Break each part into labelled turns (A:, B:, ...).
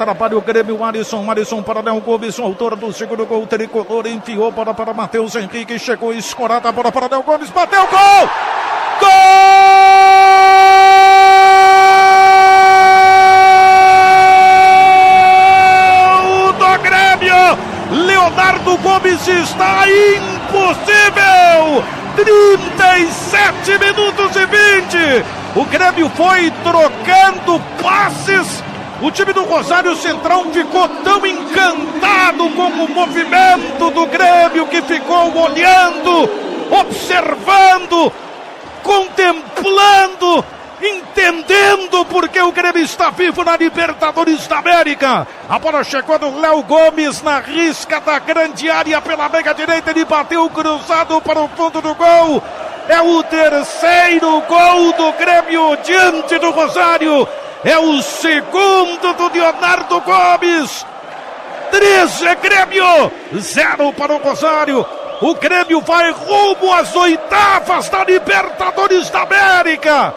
A: Trabalha o Grêmio, Alisson, Alisson para Léo Gomes, autor do segundo gol tricolor, enfiou para, para Matheus Henrique, chegou escorada a bola para Léo Gomes, bateu, gol! Gol! Leonardo Gomes está impossível! 37 minutos e 20! O Grêmio foi trocando passes o time do Rosário Central ficou tão encantado com o movimento do Grêmio que ficou olhando, observando, contemplando, entendendo porque o Grêmio está vivo na Libertadores da América. A bola chegou do Léo Gomes na risca da grande área pela meia direita. Ele bateu cruzado para o fundo do gol. É o terceiro gol do Grêmio diante do Rosário. É o segundo do Leonardo Gomes. 13 é Grêmio, zero para o Rosário. O Grêmio vai rumo às oitavas da Libertadores da América.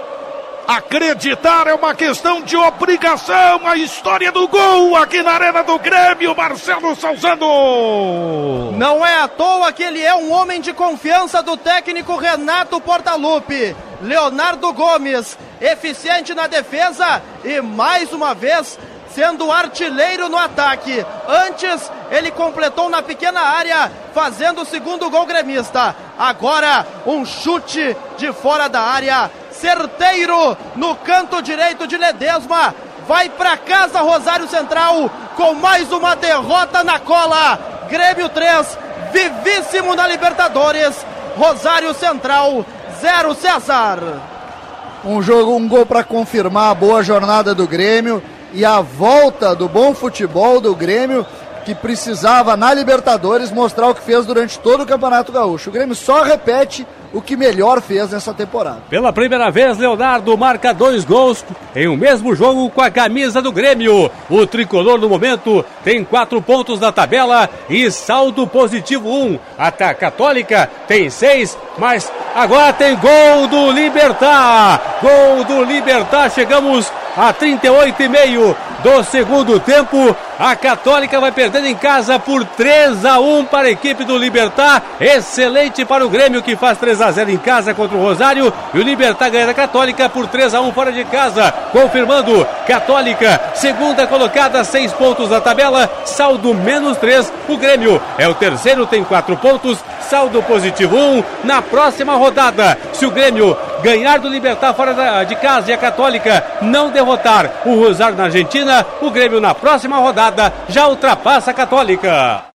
A: Acreditar é uma questão de obrigação. A história do gol aqui na Arena do Grêmio, Marcelo Salzano.
B: Não é à toa que ele é um homem de confiança do técnico Renato Portaluppi. Leonardo Gomes, eficiente na defesa e mais uma vez sendo artilheiro no ataque. Antes, ele completou na pequena área, fazendo o segundo gol gremista. Agora, um chute de fora da área, certeiro no canto direito de Ledesma. Vai para casa Rosário Central com mais uma derrota na cola. Grêmio 3, vivíssimo na Libertadores. Rosário Central 0 César.
C: Um jogo, um gol para confirmar a boa jornada do Grêmio e a volta do bom futebol do Grêmio que precisava na Libertadores mostrar o que fez durante todo o Campeonato Gaúcho. O Grêmio só repete o que melhor fez nessa temporada.
D: Pela primeira vez, Leonardo marca dois gols em um mesmo jogo com a camisa do Grêmio. O tricolor no momento tem quatro pontos na tabela e saldo positivo um. A Católica tem seis, mas agora tem gol do Libertar. Gol do Libertar. Chegamos a 38 e meio do segundo tempo. A Católica vai perdendo em casa por 3 a 1 para a equipe do Libertar. Excelente para o Grêmio que faz 3 a 0 em casa contra o Rosário e o Libertar ganha da Católica por 3 a 1 fora de casa. Confirmando Católica, segunda colocada, 6 pontos na tabela, saldo menos 3. O Grêmio é o terceiro, tem 4 pontos, saldo positivo 1 na próxima rodada. Se o Grêmio ganhar do Libertar fora de casa e a Católica não derrotar o Rosário na Argentina, o Grêmio na próxima rodada já ultrapassa a Católica.